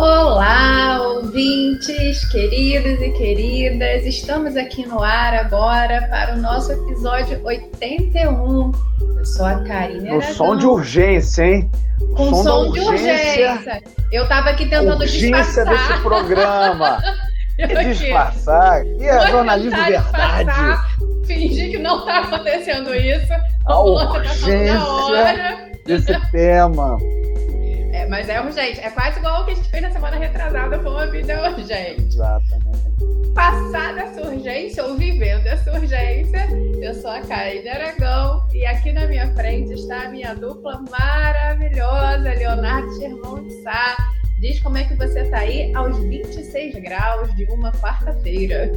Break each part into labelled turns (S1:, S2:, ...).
S1: Olá, ouvintes, queridos e queridas. Estamos aqui no ar agora para o nosso episódio 81. Eu sou a Karine
S2: No som de urgência, hein?
S1: Com som, som de urgência. Eu estava aqui tentando
S2: urgência
S1: disfarçar.
S2: desse programa. disfarçar. E é jornalismo de verdade. Disfarçar,
S1: fingir que não está acontecendo isso.
S2: A urgência desse tema.
S1: Mas é urgente. É quase igual o que a gente fez na semana retrasada com a vida urgente.
S2: Exatamente.
S1: Passada essa urgência, ou vivendo essa urgência, eu sou a Karine Aragão e aqui na minha frente está a minha dupla maravilhosa, Leonardo Germão de Sá. Diz como é que você está aí aos 26 graus de uma quarta-feira.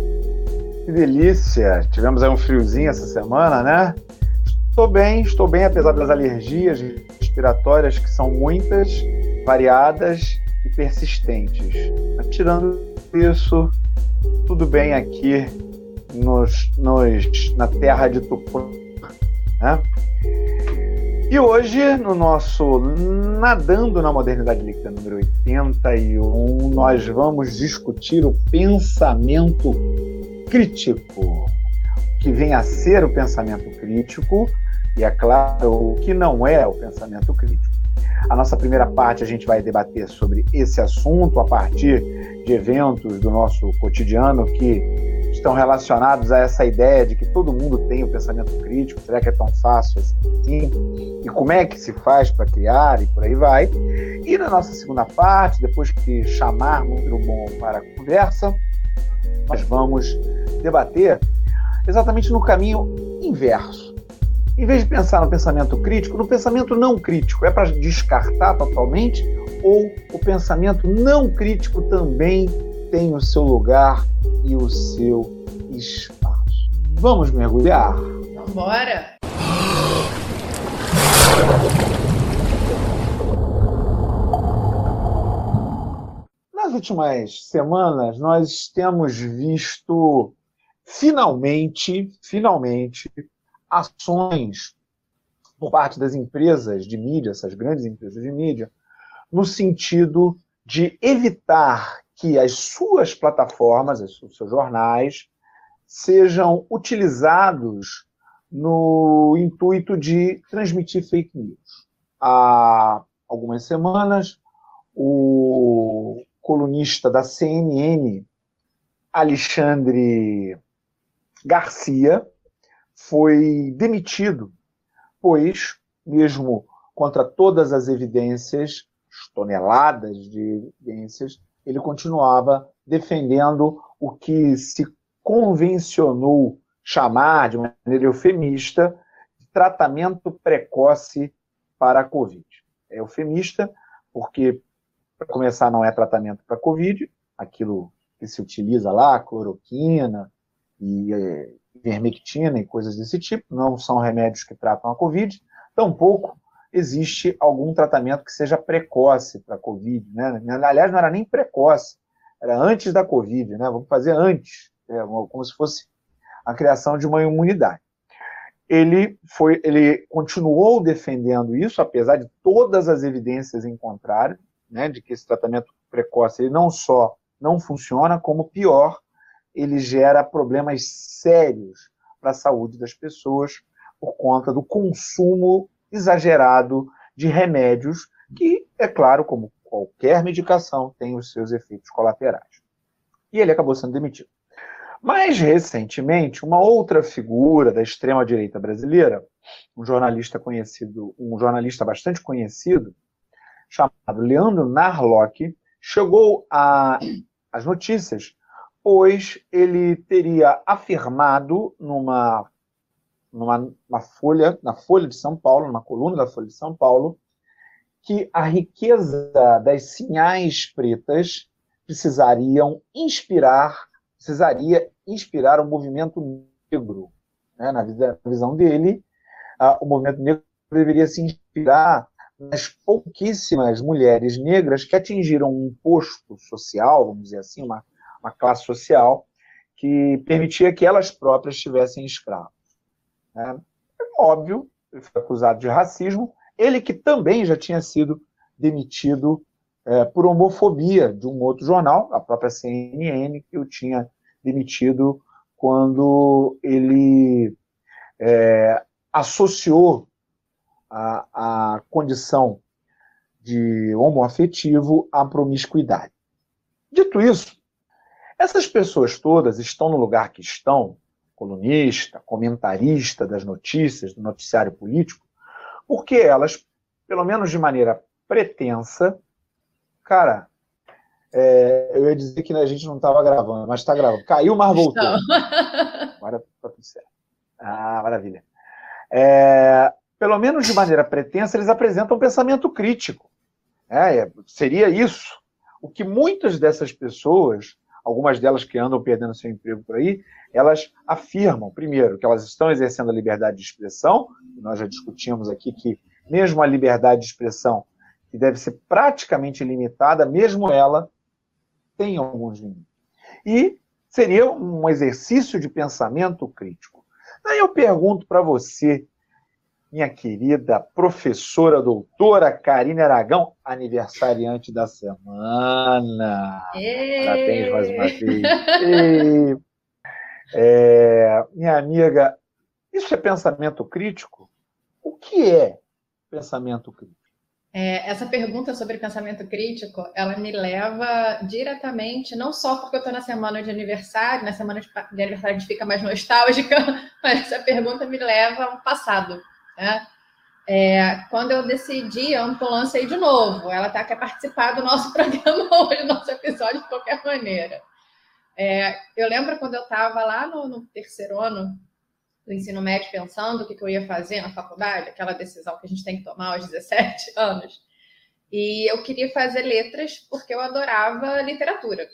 S2: Que delícia! Tivemos aí um friozinho essa semana, né? Estou bem, estou bem, apesar das alergias respiratórias que são muitas, variadas e persistentes. Mas, tirando isso, tudo bem aqui nos, nos, na terra de Tupã. Né? E hoje, no nosso Nadando na Modernidade Líquida número 81, nós vamos discutir o pensamento crítico, que vem a ser o pensamento crítico e é claro, o que não é o pensamento crítico. A nossa primeira parte a gente vai debater sobre esse assunto a partir de eventos do nosso cotidiano que estão relacionados a essa ideia de que todo mundo tem o pensamento crítico. Será que é tão fácil assim? E como é que se faz para criar e por aí vai? E na nossa segunda parte, depois que chamarmos o bom para a conversa, nós vamos debater exatamente no caminho inverso em vez de pensar no pensamento crítico, no pensamento não crítico, é para descartar totalmente? Ou o pensamento não crítico também tem o seu lugar e o seu espaço? Vamos mergulhar?
S1: Bora!
S2: Nas últimas semanas, nós temos visto finalmente, finalmente, ações por parte das empresas de mídia, essas grandes empresas de mídia, no sentido de evitar que as suas plataformas, os seus jornais, sejam utilizados no intuito de transmitir fake news. Há algumas semanas, o colunista da CNN, Alexandre Garcia, foi demitido, pois, mesmo contra todas as evidências, toneladas de evidências, ele continuava defendendo o que se convencionou chamar, de maneira eufemista, de tratamento precoce para a Covid. É eufemista porque, para começar, não é tratamento para a Covid, aquilo que se utiliza lá, cloroquina e é, ivermectina e coisas desse tipo, não são remédios que tratam a Covid, tampouco existe algum tratamento que seja precoce para a Covid. Né? Aliás, não era nem precoce, era antes da Covid, né? vamos fazer antes, é, como se fosse a criação de uma imunidade. Ele, foi, ele continuou defendendo isso, apesar de todas as evidências em contrário, né, de que esse tratamento precoce ele não só não funciona, como pior, ele gera problemas sérios para a saúde das pessoas por conta do consumo exagerado de remédios, que, é claro, como qualquer medicação, tem os seus efeitos colaterais. E ele acabou sendo demitido. Mais recentemente, uma outra figura da extrema-direita brasileira, um jornalista conhecido, um jornalista bastante conhecido, chamado Leandro Narlock, chegou às notícias pois ele teria afirmado numa, numa folha, na Folha de São Paulo, numa coluna da Folha de São Paulo, que a riqueza das sinhais pretas precisariam inspirar, precisaria inspirar o movimento negro. Né? Na visão dele, o movimento negro deveria se inspirar nas pouquíssimas mulheres negras que atingiram um posto social, vamos dizer assim, uma uma classe social que permitia que elas próprias tivessem escravos. É, óbvio, ele foi acusado de racismo, ele que também já tinha sido demitido é, por homofobia de um outro jornal, a própria CNN, que o tinha demitido quando ele é, associou a, a condição de homoafetivo à promiscuidade. Dito isso, essas pessoas todas estão no lugar que estão, colunista, comentarista das notícias, do noticiário político, porque elas, pelo menos de maneira pretensa, cara, é, eu ia dizer que a gente não estava gravando, mas está gravando. Caiu, mas voltou. Agora está tudo certo. Ah, maravilha. É, pelo menos de maneira pretensa, eles apresentam um pensamento crítico. É, é, seria isso. O que muitas dessas pessoas, algumas delas que andam perdendo seu emprego por aí, elas afirmam, primeiro, que elas estão exercendo a liberdade de expressão, nós já discutimos aqui que mesmo a liberdade de expressão, que deve ser praticamente limitada, mesmo ela tem alguns limites. E seria um exercício de pensamento crítico. Aí eu pergunto para você, minha querida professora doutora Karine Aragão, aniversariante da semana.
S1: Ei.
S2: Parabéns mais uma vez. É, minha amiga, isso é pensamento crítico? O que é pensamento crítico?
S1: É, essa pergunta sobre pensamento crítico, ela me leva diretamente, não só porque eu estou na semana de aniversário, na semana de, de, aniversário a gente fica mais nostálgica, mas essa pergunta me leva ao passado. Né? É, quando eu decidi a ambulância ir de novo, ela tá, quer participar do nosso programa hoje, do nosso episódio de qualquer maneira. É, eu lembro quando eu estava lá no, no, terceiro ano do ensino médio, pensando o que, que eu ia fazer na faculdade, aquela decisão que a gente tem que tomar aos 17 anos. E eu queria fazer letras porque eu adorava literatura.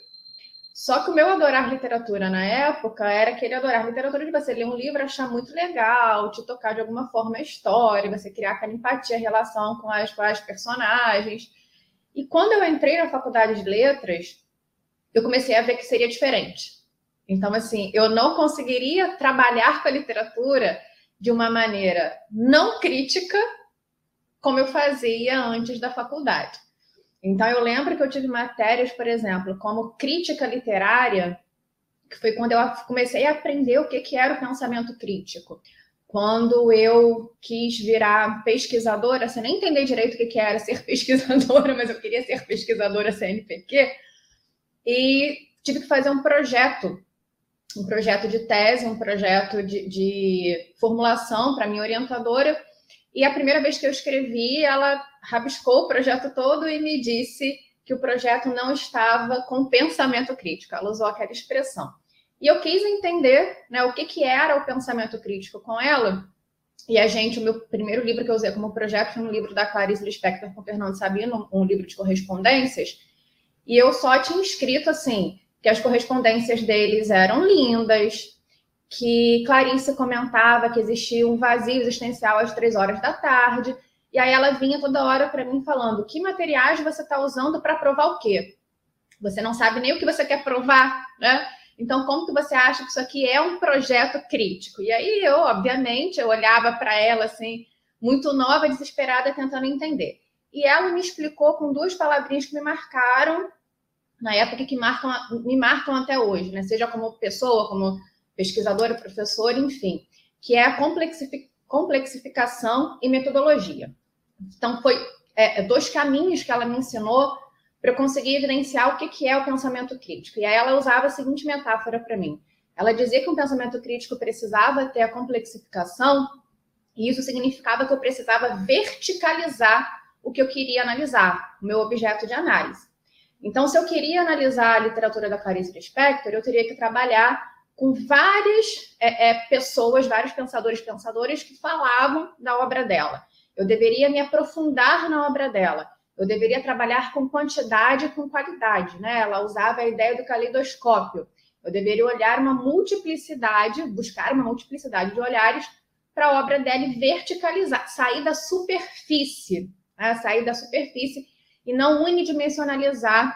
S1: Só que o meu adorar literatura na época era aquele adorar literatura de você ler um livro, achar muito legal, te tocar de alguma forma a história, você criar aquela empatia, relação com as, com as personagens. E quando eu entrei na faculdade de letras, eu comecei a ver que seria diferente. Então, assim, eu não conseguiria trabalhar com a literatura de uma maneira não crítica, como eu fazia antes da faculdade. Então, eu lembro que eu tive matérias, por exemplo, como crítica literária, que foi quando eu comecei a aprender o que, que era o pensamento crítico. Quando eu quis virar pesquisadora, sem nem entender direito o que, que era ser pesquisadora, mas eu queria ser pesquisadora CNPq, e tive que fazer um projeto, um projeto de tese, um projeto de, de formulação para minha orientadora. E a primeira vez que eu escrevi, ela rabiscou o projeto todo e me disse que o projeto não estava com pensamento crítico. Ela usou aquela expressão. E eu quis entender né, o que, que era o pensamento crítico com ela. E a gente, o meu primeiro livro que eu usei como projeto foi um livro da Clarice Lispector com Fernando Sabino, um livro de correspondências. E eu só tinha escrito assim, que as correspondências deles eram lindas, que Clarice comentava que existia um vazio existencial às três horas da tarde, e aí ela vinha toda hora para mim falando: que materiais você está usando para provar o quê? Você não sabe nem o que você quer provar, né? Então, como que você acha que isso aqui é um projeto crítico? E aí eu, obviamente, eu olhava para ela assim, muito nova, desesperada, tentando entender. E ela me explicou com duas palavrinhas que me marcaram na época que marcam, me marcam até hoje, né? Seja como pessoa, como pesquisadora, professora, enfim, que é a complexificação e metodologia. Então, foi é, é, dois caminhos que ela me ensinou para eu conseguir evidenciar o que, que é o pensamento crítico. E aí ela usava a seguinte metáfora para mim. Ela dizia que um pensamento crítico precisava ter a complexificação, e isso significava que eu precisava verticalizar o que eu queria analisar, o meu objeto de análise. Então, se eu queria analisar a literatura da Clarice Lispector, eu teria que trabalhar com várias é, é, pessoas, vários pensadores pensadores que falavam da obra dela. Eu deveria me aprofundar na obra dela. Eu deveria trabalhar com quantidade e com qualidade, né? Ela usava a ideia do caleidoscópio. Eu deveria olhar uma multiplicidade, buscar uma multiplicidade de olhares para a obra dela e verticalizar, sair da superfície, né? sair da superfície e não unidimensionalizar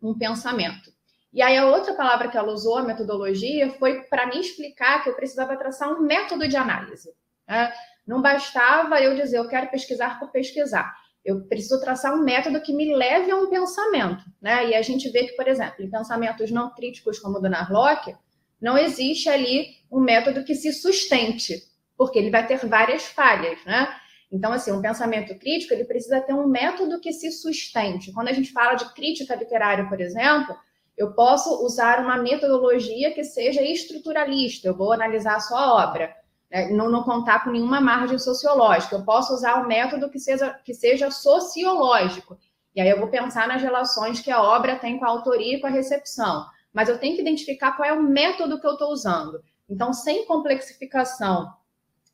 S1: um pensamento. E aí a outra palavra que ela usou, a metodologia, foi para me explicar que eu precisava traçar um método de análise. Né? Não bastava eu dizer, eu quero pesquisar por pesquisar. eu preciso traçar um método que me leve a um pensamento, né? E a gente vê que, por exemplo, em pensamentos não críticos como o do Narlock, não existe ali um método que se sustente, porque ele vai ter várias falhas, né? Então, assim, um pensamento crítico, ele precisa ter um método que se sustente. Quando a gente fala de crítica literária, por exemplo, eu posso usar uma metodologia que seja estruturalista, eu vou analisar a sua obra né, não, não contar com nenhuma margem sociológica. Eu posso usar um método que seja, que seja sociológico. E aí eu vou pensar nas relações que a obra tem com a autoria e com a recepção. Mas eu tenho que identificar qual é o método que eu estou usando. Então, sem complexificação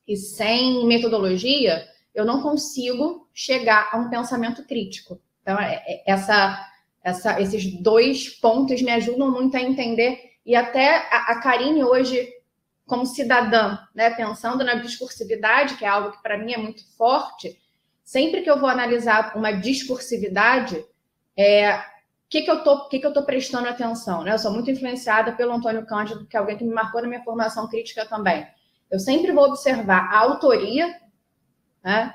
S1: e sem metodologia, eu não consigo chegar a um pensamento crítico. Então, é, é, essa, essa, esses dois pontos me ajudam muito a entender. E até a, a Karine hoje como cidadã, né, pensando na discursividade, que é algo que para mim é muito forte, sempre que eu vou analisar uma discursividade, é, que, que eu tô, que, que eu tô prestando atenção, né? Eu sou muito influenciada pelo Antônio Cândido, que é alguém que me marcou na minha formação crítica também. Eu sempre vou observar a autoria, né?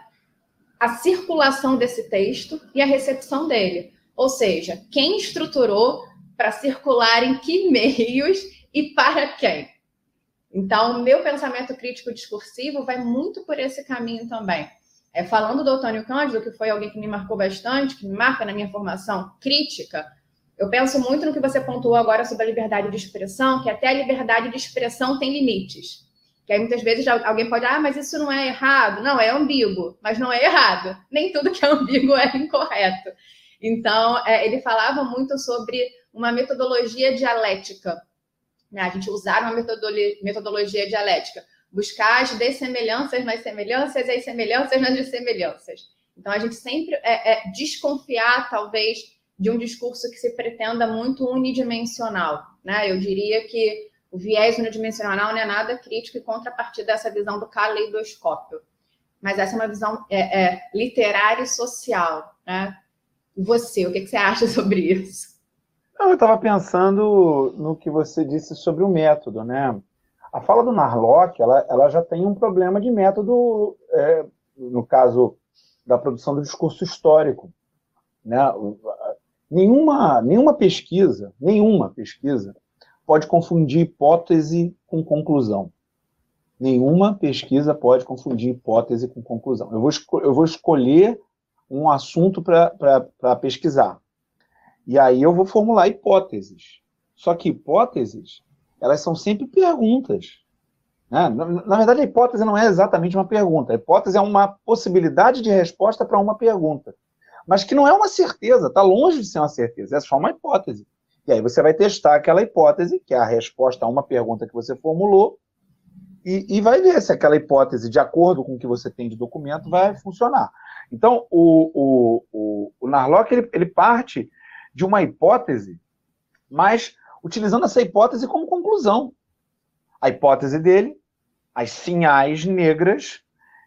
S1: a circulação desse texto e a recepção dele. Ou seja, quem estruturou para circular em que meios e para quem. Então, meu pensamento crítico discursivo vai muito por esse caminho também. É, falando do Antônio Cândido, que foi alguém que me marcou bastante, que me marca na minha formação crítica, eu penso muito no que você pontuou agora sobre a liberdade de expressão, que até a liberdade de expressão tem limites. Que aí muitas vezes alguém pode, ah, mas isso não é errado. Não, é ambíguo, mas não é errado. Nem tudo que é ambíguo é incorreto. Então, é, ele falava muito sobre uma metodologia dialética, né? A gente usar uma metodologia, dialética, buscar as dessemelhanças nas semelhanças e as semelhanças nas dessemelhanças. Então, a gente sempre é, é desconfiar, talvez, de um discurso que se pretenda muito unidimensional. Né? Eu diria que o viés unidimensional não é nada crítico e contrapartida dessa visão do caleidoscópio. Mas essa é uma visão é, é, literária e social. Né? Você, o que, que você acha sobre isso?
S2: eu estava pensando no que você disse sobre o método, né? A fala do Narlock, ela, ela já tem um problema de método, é, no caso da produção do discurso histórico, né? Nenhuma, nenhuma pesquisa, nenhuma pesquisa pode confundir hipótese com conclusão. Nenhuma pesquisa pode confundir hipótese com conclusão. Eu vou, eu vou escolher um assunto para pesquisar. E aí eu vou formular hipóteses. Só que hipóteses, elas são sempre perguntas. Né? Na, na, verdade, a hipótese não é exatamente uma pergunta. A hipótese é uma possibilidade de resposta para uma pergunta. Mas que não é uma certeza, está longe de ser uma certeza. É só uma hipótese. E aí você vai testar aquela hipótese, que é a resposta a uma pergunta que você formulou, e, e, vai ver se aquela hipótese, de acordo com o que você tem de documento, vai funcionar. Então, o, o, o, o Narlock ele, ele parte de uma hipótese, mas utilizando essa hipótese como conclusão. A hipótese dele, as sinhais negras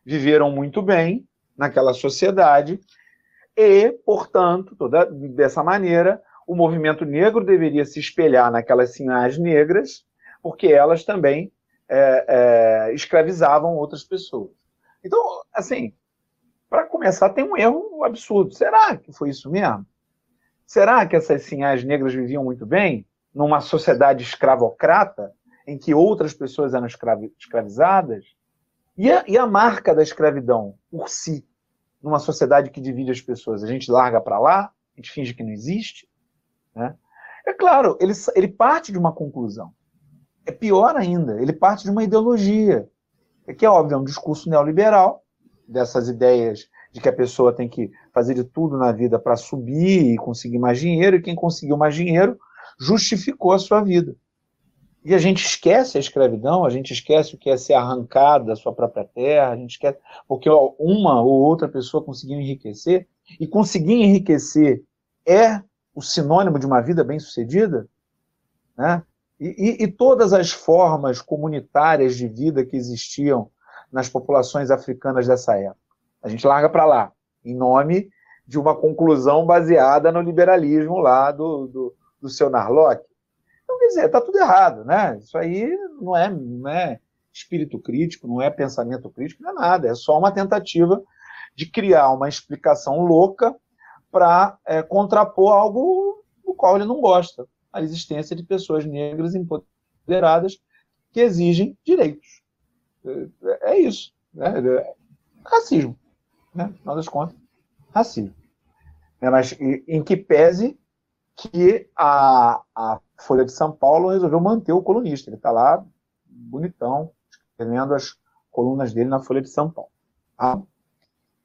S2: viveram muito bem naquela sociedade e, portanto, toda, dessa maneira, o movimento negro deveria se espelhar naquelas sinhais negras, porque elas também é, é, escravizavam outras pessoas. Então, assim, para começar, tem um erro absurdo. Será que foi isso mesmo? Será que essas sinhás negras viviam muito bem numa sociedade escravocrata, em que outras pessoas eram escravizadas? E a, e a marca da escravidão por si, numa sociedade que divide as pessoas? A gente larga para lá, a gente finge que não existe? Né? É claro, ele, ele parte de uma conclusão. É pior ainda, ele parte de uma ideologia, que é óbvio, é um discurso neoliberal, dessas ideias de que a pessoa tem que fazer de tudo na vida para subir e conseguir mais dinheiro, e quem conseguiu mais dinheiro justificou a sua vida. E a gente esquece a escravidão, a gente esquece o que é ser arrancado da sua própria terra, a gente esquece, porque uma ou outra pessoa conseguiu enriquecer, e conseguir enriquecer é o sinônimo de uma vida bem-sucedida, né? E, e, e, todas as formas comunitárias de vida que existiam nas populações africanas dessa época. A gente larga para lá, em nome de uma conclusão baseada no liberalismo lá do, do, do seu Narlock. Então, quer dizer, está tudo errado, né? Isso aí não é, não é espírito crítico, não é pensamento crítico, não é nada, é só uma tentativa de criar uma explicação louca para é, contrapor algo do qual ele não gosta, a existência de pessoas negras empoderadas que exigem direitos. É, é isso. Né? Racismo. Né? Afinal das contas, racismo. É, mas em que pese que a, a Folha de São Paulo resolveu manter o colunista. Ele está lá, bonitão, escrevendo as colunas dele na Folha de São Paulo.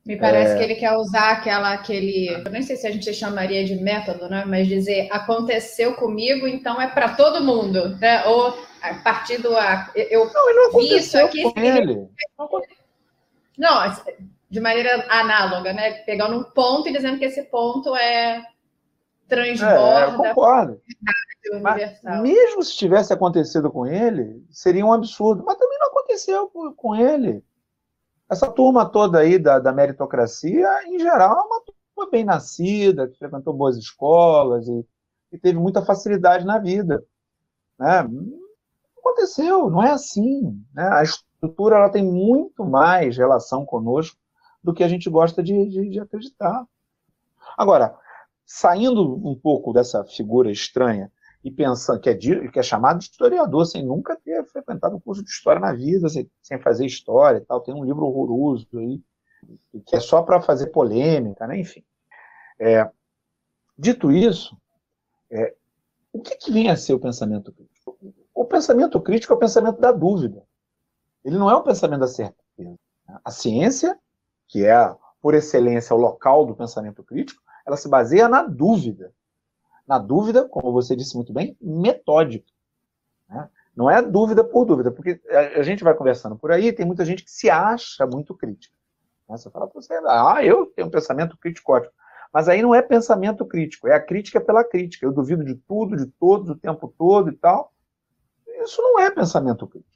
S1: Me parece é... que ele quer usar aquela, aquele, eu nem sei se a gente chamaria de método, né? Mas dizer aconteceu comigo, então é para todo mundo, né? Ou a partir do eu
S2: não, não vi isso aqui. Com ele.
S1: Não, de maneira análoga, né? Pegando um ponto e dizendo que esse ponto é transborda. É, eu
S2: concordo. Mas, mesmo se tivesse acontecido com ele, seria um absurdo. Mas também não aconteceu com ele essa turma toda aí da, da meritocracia, em geral, é uma turma bem nascida, que frequentou boas escolas e, e teve muita facilidade na vida. Né? Aconteceu, não é assim. Né? A estrutura ela tem muito mais relação conosco do que a gente gosta de, de, de acreditar. Agora, saindo um pouco dessa figura estranha e pensando que é, que é chamado de historiador, sem nunca ter frequentado um curso de história na vida, sem, sem fazer história e tal. Tem um livro horroroso aí, que é só para fazer polêmica, né? enfim. É, dito isso, é, o que, que vem a ser o pensamento crítico? O pensamento crítico é o pensamento da dúvida. Ele não é o pensamento da certeza. A ciência, que é, por excelência, o local do pensamento crítico, ela se baseia na dúvida na dúvida, como você disse muito bem, metódica. Né? Não é dúvida por dúvida, porque a gente vai conversando por aí, tem muita gente que se acha muito crítica. Né? Você fala para você, ah, eu tenho um pensamento crítico. Mas aí não é pensamento crítico, é a crítica pela crítica. Eu duvido de tudo, de todos, o tempo todo e tal. Isso não é pensamento crítico.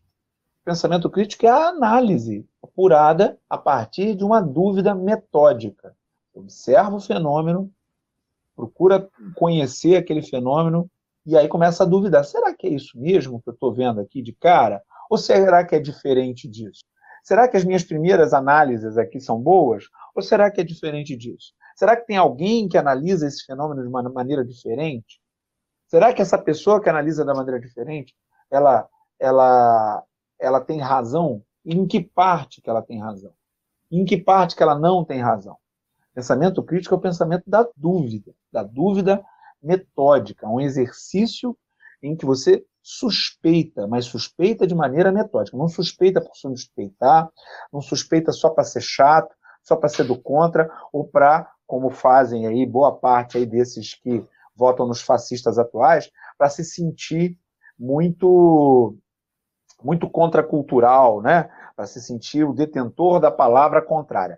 S2: Pensamento crítico é a análise apurada a partir de uma dúvida metódica. Observa o fenômeno, procura conhecer aquele fenômeno e aí começa a duvidar: será que é isso mesmo que eu estou vendo aqui de cara? Ou será que é diferente disso? Será que as minhas primeiras análises aqui são boas? Ou será que é diferente disso? Será que tem alguém que analisa esse fenômeno de uma maneira diferente? Será que essa pessoa que analisa da maneira diferente, ela, ela, ela tem razão? Em que parte que ela tem razão? Em que parte que ela não tem razão? Pensamento crítico é o pensamento da dúvida, da dúvida metódica, um exercício em que você suspeita, mas suspeita de maneira metódica. Não suspeita por suspeitar, não suspeita só para ser chato, só para ser do contra, ou para, como fazem aí boa parte aí desses que votam nos fascistas atuais, para se sentir muito muito contracultural, né? Para se sentir o detentor da palavra contrária.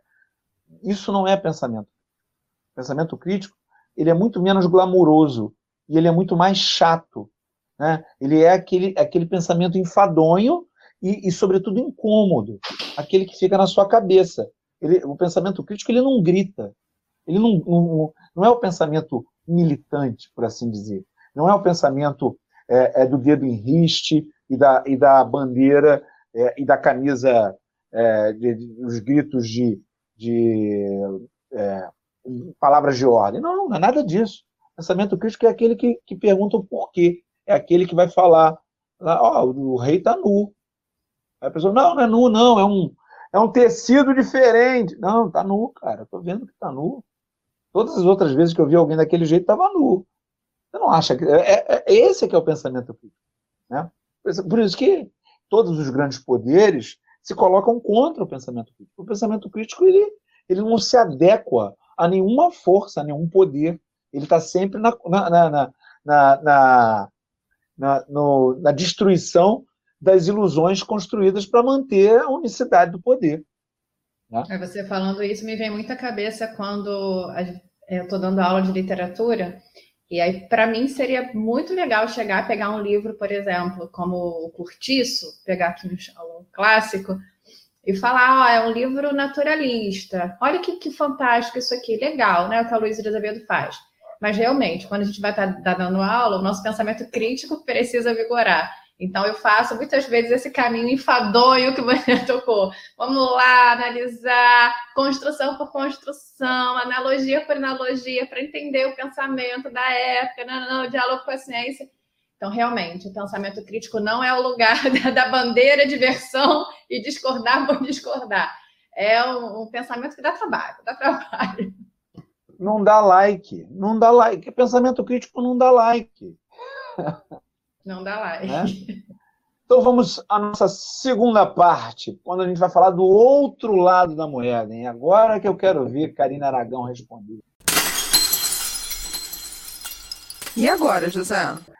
S2: Isso não é pensamento. Pensamento crítico, ele é muito menos glamuroso e ele é muito mais chato. Né? Ele é aquele, aquele pensamento enfadonho e, e, sobretudo, incômodo. Aquele que fica na sua cabeça. Ele, o pensamento crítico, ele não grita. Ele não, não, não é o pensamento militante, por assim dizer. Não é o pensamento é, é do dedo em riste e da, e da bandeira é, e da camisa, é, de, de, os gritos de de é, palavras de ordem. Não, não é nada disso. Pensamento crítico é aquele que, que pergunta o porquê. É aquele que vai falar, ó, oh, o rei está nu. Aí a pessoa, não, não é nu, não, é um, é um tecido diferente. Não, está nu, cara, estou vendo que está nu. Todas as outras vezes que eu vi alguém daquele jeito, estava nu. Você não acha que. É, é, é, esse que é o pensamento crítico. Né? Por isso que todos os grandes poderes se colocam contra o pensamento crítico. O pensamento crítico ele, ele não se adequa a nenhuma força, a nenhum poder. Ele está sempre na, na, na, na, no, na destruição das ilusões construídas para manter a unicidade do poder.
S1: Né? Você falando isso me vem muito à cabeça quando eu estou dando aula de literatura e aí, para mim, seria muito legal chegar, pegar um livro, por exemplo, como o Curtiço, pegar aqui um, clássico, e falar, ó, é um livro naturalista. Olha que, que fantástico isso aqui, legal, né? O que a Luísa Azevedo faz. Mas realmente, quando a gente vai estar tá, tá dando aula, o nosso pensamento crítico precisa vigorar. Então, eu faço muitas vezes esse caminho enfadonho que você tocou. Vamos lá, analisar construção por construção, analogia por analogia, para entender o pensamento da época, não, não, o diálogo com a ciência. Então, realmente, o pensamento crítico não é o lugar da bandeira de versão e discordar por discordar. É um, um pensamento que dá trabalho, dá trabalho.
S2: Não dá like, não dá like. Pensamento crítico não dá like.
S1: Não dá like. Né?
S2: Então vamos à nossa segunda parte, quando a gente vai falar do outro lado da moeda. Hein? Agora que eu quero ver Karina Aragão responder.
S3: E agora, José?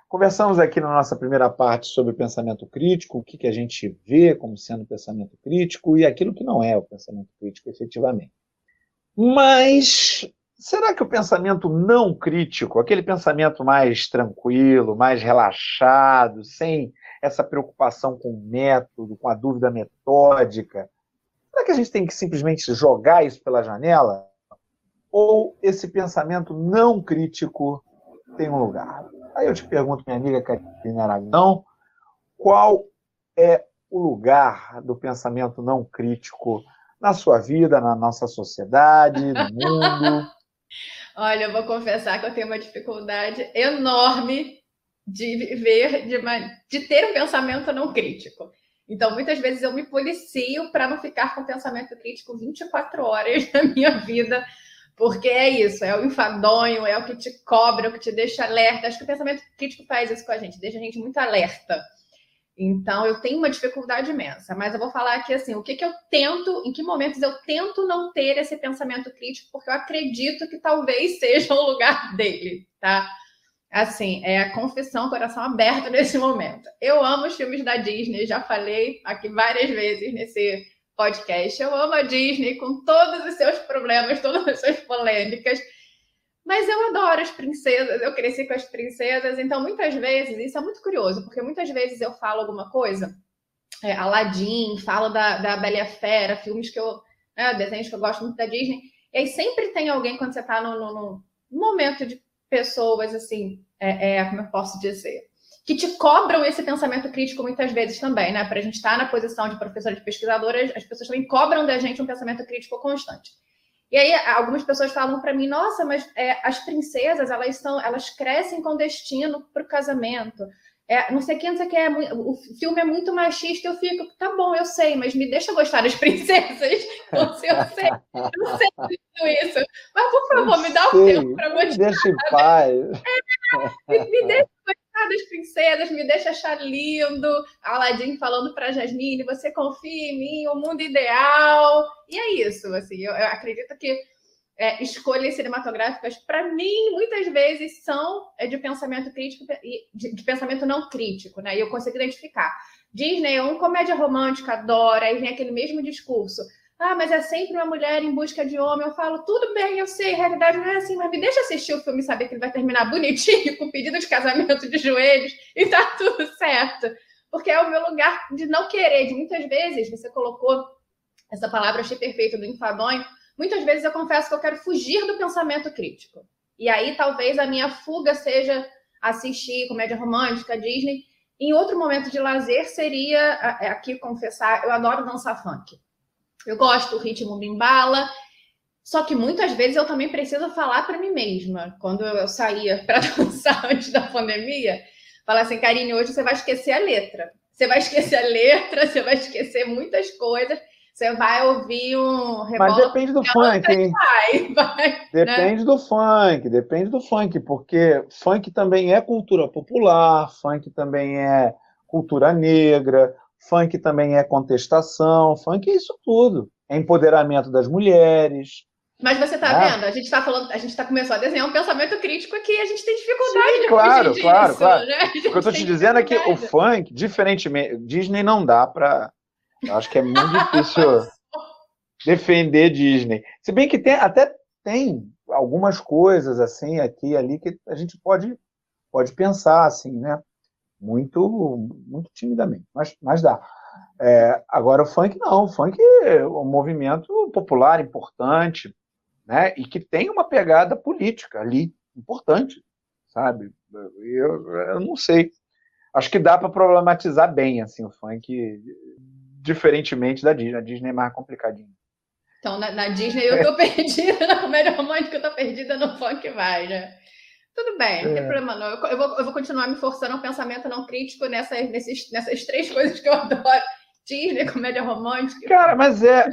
S2: Conversamos aqui na nossa primeira parte sobre pensamento crítico, o que, que a gente vê como sendo pensamento crítico e aquilo que não é o pensamento crítico, efetivamente. Mas Será que o pensamento não crítico, aquele pensamento mais tranquilo, mais relaxado, sem essa preocupação com o método, com a dúvida metódica, será que a gente tem que simplesmente jogar isso pela janela? Ou esse pensamento não crítico tem um lugar? Aí eu te pergunto, minha amiga Catarina Aragão, qual é o lugar do pensamento não crítico na sua vida, na nossa sociedade, no mundo?
S1: Olha, eu vou confessar que eu tenho uma dificuldade enorme de viver, de, uma, de ter um pensamento não crítico. Então, muitas vezes eu me policio para não ficar com pensamento crítico 24 horas na minha vida, porque é isso, é o enfadonho, é o que te cobra, é o que te deixa alerta. Acho que o pensamento crítico faz isso com a gente, deixa a gente muito alerta. Então, eu tenho uma dificuldade imensa, mas eu vou falar aqui assim: o que, que eu tento, em que momentos eu tento não ter esse pensamento crítico, porque eu acredito que talvez seja o lugar dele, tá? Assim, é a confissão, coração aberto nesse momento. Eu amo os filmes da Disney, já falei aqui várias vezes nesse podcast. Eu amo a Disney com todos os seus problemas, todas as suas polêmicas. Mas eu adoro as princesas, eu cresci com as princesas, então muitas vezes, isso é muito curioso, porque muitas vezes eu falo alguma coisa, é, Aladdin, falo da, da Bela e a Fera, filmes que eu, né, desenhos que eu gosto muito da Disney, e aí sempre tem alguém quando você no, no, momento de pessoas, assim, é, é, como eu posso dizer, que te cobram esse pensamento crítico muitas vezes também, né? Para a gente estar tá na posição de professora de pesquisadora, as pessoas também cobram da gente um pensamento crítico constante. E aí algumas pessoas falam para mim, nossa, mas é, as princesas elas são, elas crescem com destino para o casamento. É, não sei quem, não sei quem é, o filme é muito machista, eu fico, tá bom, eu sei, mas me deixa gostar das princesas. eu sei, eu sei tudo isso. Mas, por favor, me dá o tempo para gostar.
S2: Deixa em paz.
S1: É, me, me deixa das princesas, me deixa achar lindo. Aladdin falando para Jasmine, você confia em mim, o mundo ideal. E é isso, assim, eu, eu acredito que é, escolhas cinematográficas, para mim, muitas vezes são é, de pensamento crítico e de, de, pensamento não crítico, né? E eu consigo identificar. Disney é um comédia romântica, adora, aí vem aquele mesmo discurso. Ah, mas é sempre uma mulher em busca de homem. Eu falo, tudo bem, eu sei, a realidade não é assim, mas me deixa assistir o filme e saber que ele vai terminar bonitinho, com pedido de casamento de joelhos, e tá tudo certo. Porque é o meu lugar de não querer. De muitas vezes, você colocou essa palavra, achei perfeita, do enfadonho. Muitas vezes eu confesso que eu quero fugir do pensamento crítico. E aí talvez a minha fuga seja assistir comédia romântica, Disney. Em outro momento de lazer seria, aqui confessar, eu adoro dançar funk. Eu gosto, o ritmo me embala. Só que muitas vezes eu também preciso falar para mim mesma. Quando eu saía para dançar antes da pandemia, falar assim, Karine, hoje você vai esquecer a letra. Você vai esquecer a letra, você vai esquecer muitas coisas. Você vai ouvir um
S2: Mas depende do funk, hein? Vai, vai, né? depende né? do funk, depende do funk, porque funk também é cultura popular, funk também é cultura negra, Funk também é contestação, funk é isso tudo. É empoderamento das mulheres.
S1: Mas você está né? vendo? A gente está falando, a gente está começando a desenhar um pensamento crítico aqui, a gente tem dificuldade
S2: Sim,
S1: de
S2: claro, claro, disso, claro. Né? O que eu estou te dizendo é que o funk, diferentemente, Disney não dá para. Acho que é muito difícil defender Disney. Se bem que tem, até tem algumas coisas assim aqui e ali que a gente pode pode pensar assim, né? Muito, muito timidamente, mas, mas dá. É, agora o funk não, o funk é um movimento popular importante, né? E que tem uma pegada política ali importante, sabe? Eu, eu não sei. acho que dá para problematizar bem assim o funk, diferentemente da Disney. A Disney é mais complicadinho.
S1: Então, na, na Disney eu tô perdida, na comédia romântica eu tô perdida no funk vai, né? Tudo bem, não tem é. problema não. Eu, eu, vou, eu vou continuar me forçando um pensamento não crítico nessas, nesses, nessas três coisas que eu adoro. Disney, comédia romântica.
S2: Cara, mas é...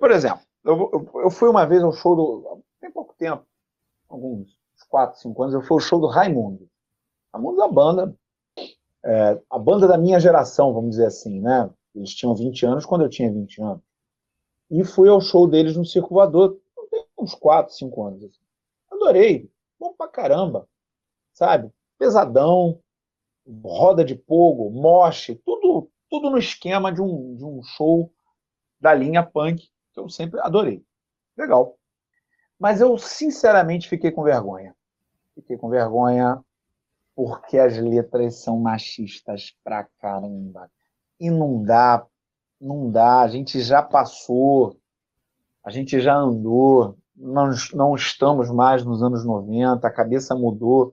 S2: Por exemplo, eu, eu, fui uma vez ao show do... Tem pouco tempo, alguns quatro, cinco anos, eu fui ao show do Raimundo. Raimundo é a banda, é, a banda da minha geração, vamos dizer assim, né? Eles tinham 20 anos quando eu tinha 20 anos. E fui ao show deles no Circo Voador, tem uns 4, 5 anos. Assim. Adorei, bom pra caramba, sabe? Pesadão, roda de pogo, moche, tudo, tudo no esquema de um, de um show da linha punk, que eu sempre adorei. Legal. Mas eu, sinceramente, fiquei com vergonha. Fiquei com vergonha porque as letras são machistas pra caramba. E não dá não dá, a gente já passou, a gente já andou, não, não estamos mais nos anos 90, a cabeça mudou.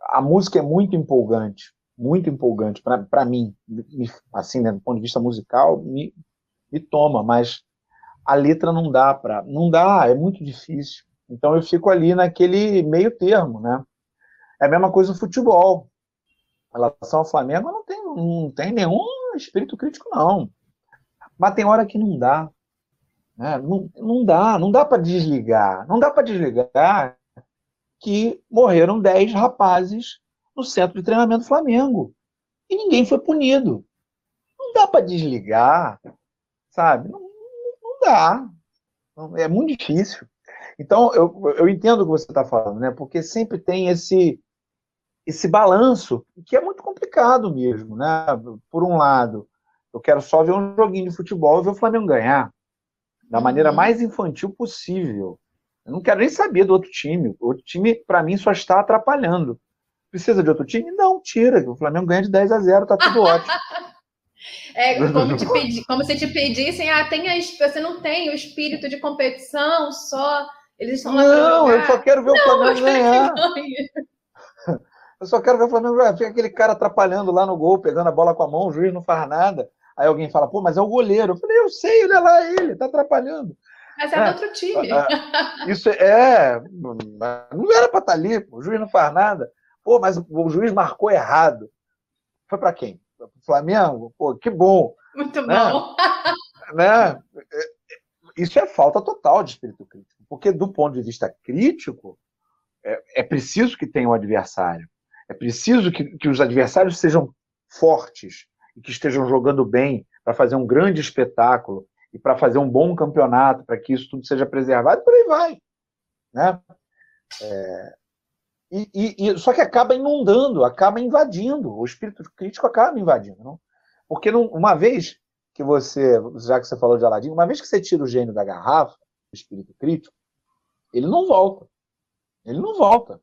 S2: A música é muito empolgante, muito empolgante para mim, assim, né, do ponto de vista musical, me, me toma, mas a letra não dá para, não dá, é muito difícil. Então eu fico ali naquele meio termo, né? É a mesma coisa no futebol. Em relação ao Flamengo, não tem, não tem nenhum espírito crítico, não. Mas tem hora que não dá. Né? Não, não dá, não dá para desligar. Não dá para desligar que morreram 10 rapazes no centro de treinamento do Flamengo. E ninguém foi punido. Não dá para desligar, sabe? Não, não dá. É muito difícil. Então, eu, eu entendo o que você está falando, né? Porque sempre tem esse, esse balanço, que é muito complicado mesmo, né? Por um lado, eu quero só ver um joguinho de futebol e ver o Flamengo ganhar. Da maneira uhum. mais infantil possível. Eu não quero nem saber do outro time. O outro time, para mim, só está atrapalhando. Precisa de outro time? Não, tira. O Flamengo ganha de 10 a 0, tá tudo ótimo.
S1: É como, te pedi, como se te pedissem, ah, tem a, você não tem o espírito de competição só. Eles estão lá
S2: Não, eu só quero ver o Flamengo ganhar. Eu só quero ver o Flamengo ganhar. Fica aquele cara atrapalhando lá no gol, pegando a bola com a mão, o juiz não faz nada. Aí alguém fala, pô, mas é o goleiro. Eu falei, eu sei, olha lá ele, tá atrapalhando.
S1: Mas é, é outro time.
S2: Ah, ah, isso é. Não era para estar tá ali, o juiz não faz nada. Pô, mas o juiz marcou errado. Foi para quem? Para o Flamengo? Pô, que bom.
S1: Muito né? bom.
S2: né? Isso é falta total de espírito crítico. Porque, do ponto de vista crítico, é, é preciso que tenha um adversário. É preciso que, que os adversários sejam fortes, e que estejam jogando bem para fazer um grande espetáculo e para fazer um bom campeonato, para que isso tudo seja preservado, por aí vai. Né? É, e, e, e, só que acaba inundando, acaba invadindo, o espírito crítico acaba invadindo. Não? Porque não, uma vez que você, já que você falou de Aladim, uma vez que você tira o gênio da garrafa, o espírito crítico, ele não volta. Ele não volta.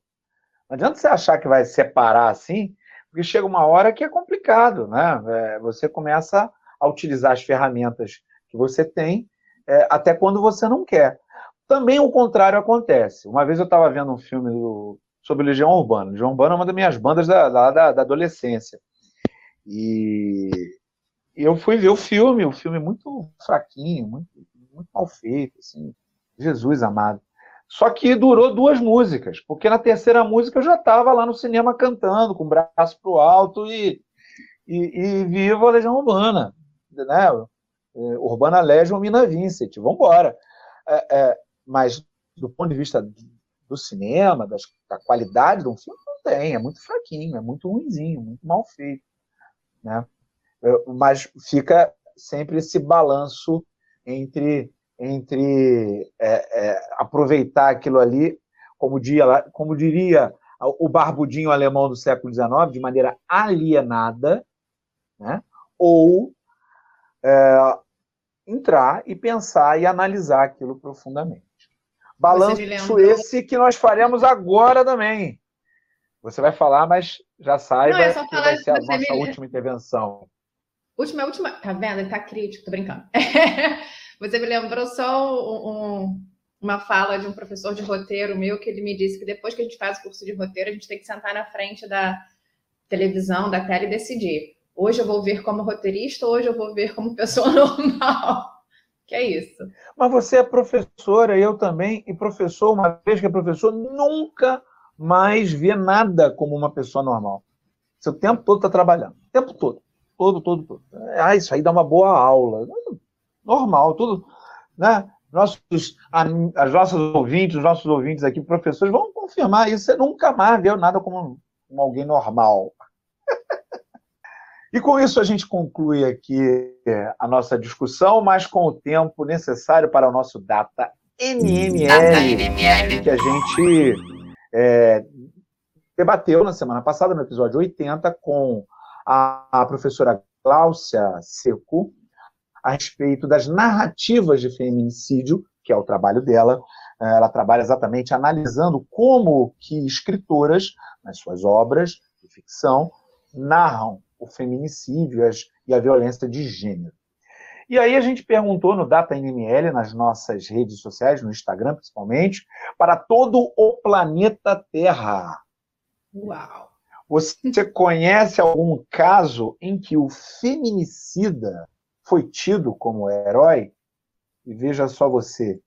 S2: Não adianta você achar que vai separar assim, porque chega uma hora que é complicado, né? É, você começa a utilizar as ferramentas que você tem é, até quando você não quer. Também o contrário acontece. Uma vez eu estava vendo um filme do, sobre Legião Urbana. Legião Urbana é uma das minhas bandas da, da, da adolescência. E eu fui ver o filme, o filme muito fraquinho, muito, muito mal feito, assim, Jesus amado. Só que durou duas músicas, porque na terceira música eu já estava lá no cinema cantando, com o braço pro alto e, e, e viva a Legião Urbana, né? É, Urbana Legion Mina Vincent, vamos embora. É, é, mas do ponto de vista do cinema, das, da qualidade do filme, não tem, é muito fraquinho, é muito ruinzinho, muito mal feito. Né? Mas fica sempre esse balanço entre entre é, é, aproveitar aquilo ali, como, dia, como diria o barbudinho alemão do século XIX, de maneira alienada, né? ou é, entrar e pensar e analisar aquilo profundamente. Balanço esse que nós faremos agora também. Você vai falar, mas já saiba Não, que vai ser a nossa me... última intervenção.
S1: Última, última. Tá vendo? Ele tá crítico, tô brincando. Você me lembrou só um, uma fala de um professor de roteiro meu que ele me disse que depois que a gente faz o curso de roteiro, a gente tem que sentar na frente da televisão, da tela e decidir. Hoje eu vou ver como roteirista, hoje eu vou ver como pessoa normal. Que é isso.
S2: Mas você é professora, eu também, e professor, uma vez que é professor, nunca mais vê nada como uma pessoa normal. Seu tempo todo está trabalhando. O tempo todo. Todo, todo, todo. Ah, isso aí dá uma boa aula. Normal, tudo. Né? Nossos, as nossas ouvintes, os nossos ouvintes aqui, professores, vão confirmar isso. Você nunca mais viu nada como, como alguém normal. E com isso a gente conclui aqui é, a nossa discussão, mas com o tempo necessário para o nosso Data NML, que a gente é, debateu na semana passada, no episódio 80, com a, a professora Cláudia Seco, a respeito das narrativas de feminicídio, que é o trabalho dela. É, ela trabalha exatamente analisando como que escritoras, nas suas obras de ficção, narram o feminicídio e a violência de gênero. E aí a gente perguntou no Data NML, nas nossas redes sociais, no Instagram principalmente, para todo o planeta Terra.
S1: Uau!
S2: Você conhece algum caso em que o feminicida foi tido como herói? E veja só você,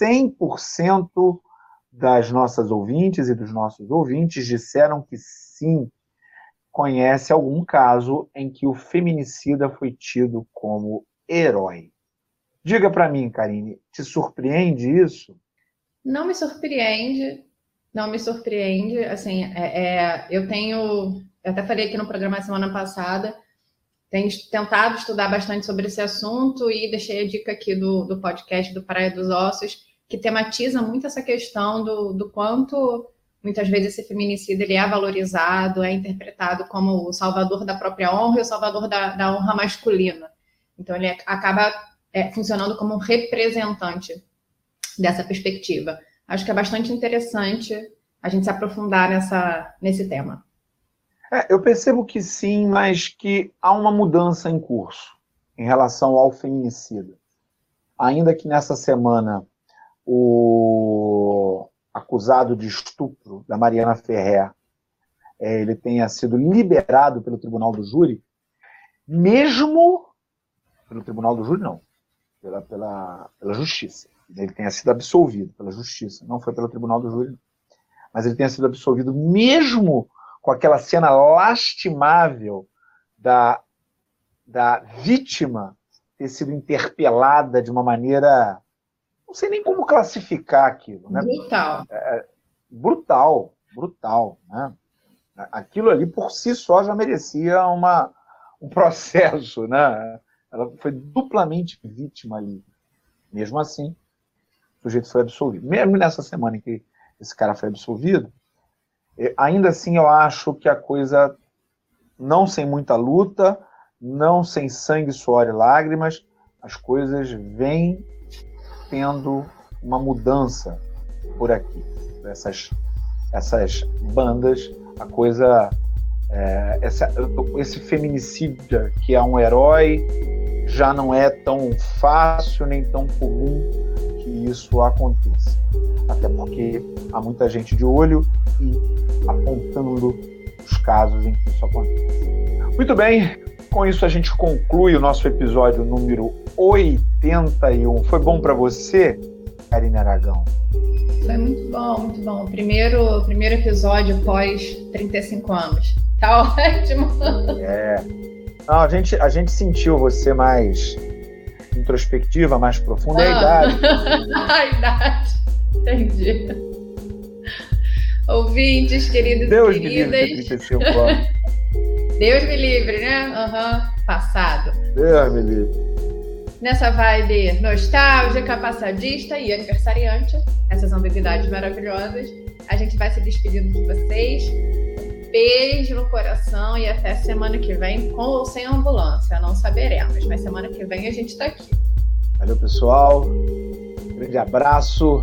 S2: 100% das nossas ouvintes e dos nossos ouvintes disseram que sim, conhece algum caso em que o feminicida foi tido como herói. Diga para mim, Karine, te surpreende isso?
S1: Não me surpreende, não me surpreende. Assim, é, é, eu tenho, eu até falei aqui no programa semana passada, tenho tentado estudar bastante sobre esse assunto e deixei a dica aqui do, do podcast do Praia dos Ossos, que tematiza muito essa questão do, do quanto muitas vezes esse feminicídio ele é valorizado, é interpretado como o salvador da própria honra e o salvador da, da honra masculina. Então, ele acaba é, funcionando como um representante dessa perspectiva. Acho que é bastante interessante a gente se aprofundar nessa, nesse tema.
S2: É, eu percebo que sim, mas que há uma mudança em curso em relação ao feminicídio. Ainda que nessa semana o acusado de estupro da Mariana Ferrer, é, ele tenha sido liberado pelo tribunal do júri, mesmo pelo tribunal do júri, não, pela, pela, pela justiça. Ele tenha sido absolvido pela justiça, não foi pelo tribunal do júri, mas ele tenha sido absolvido mesmo com aquela cena lastimável da, da vítima ter sido interpelada de uma maneira não sei nem como classificar aquilo. Né?
S1: Brutal. É,
S2: brutal, brutal. Né? Aquilo ali por si só já merecia uma, um processo. Né? Ela foi duplamente vítima ali. Mesmo assim, o sujeito foi absolvido. Mesmo nessa semana em que esse cara foi absolvido, ainda assim eu acho que a coisa, não sem muita luta, não sem sangue, suor e lágrimas, as coisas vêm tendo uma mudança por aqui. Essas, essas bandas, a coisa. É, essa, esse feminicídio que é um herói já não é tão fácil nem tão comum que isso aconteça. Até porque há muita gente de olho e apontando os casos em que isso acontece. Muito bem, com isso a gente conclui o nosso episódio número 81. Foi bom para você, Karine Aragão?
S1: Foi muito bom, muito bom. Primeiro, primeiro episódio pós 35 anos. Tá ótimo.
S2: É. Não, a gente, a gente sentiu você mais introspectiva, mais profunda. Ah. É a idade.
S1: a idade. Entendi. Ouvintes, queridos
S2: Deus
S1: e queridas.
S2: Me livre 35 anos.
S1: Deus me livre, né? Uhum. Passado.
S2: Deus me livre
S1: nessa vibe nostálgica, passadista e aniversariante, essas ambiguidades maravilhosas, a gente vai se despedindo de vocês. Beijo no coração e até semana que vem, com ou sem ambulância, não saberemos, mas semana que vem a gente está aqui.
S2: Valeu, pessoal. grande abraço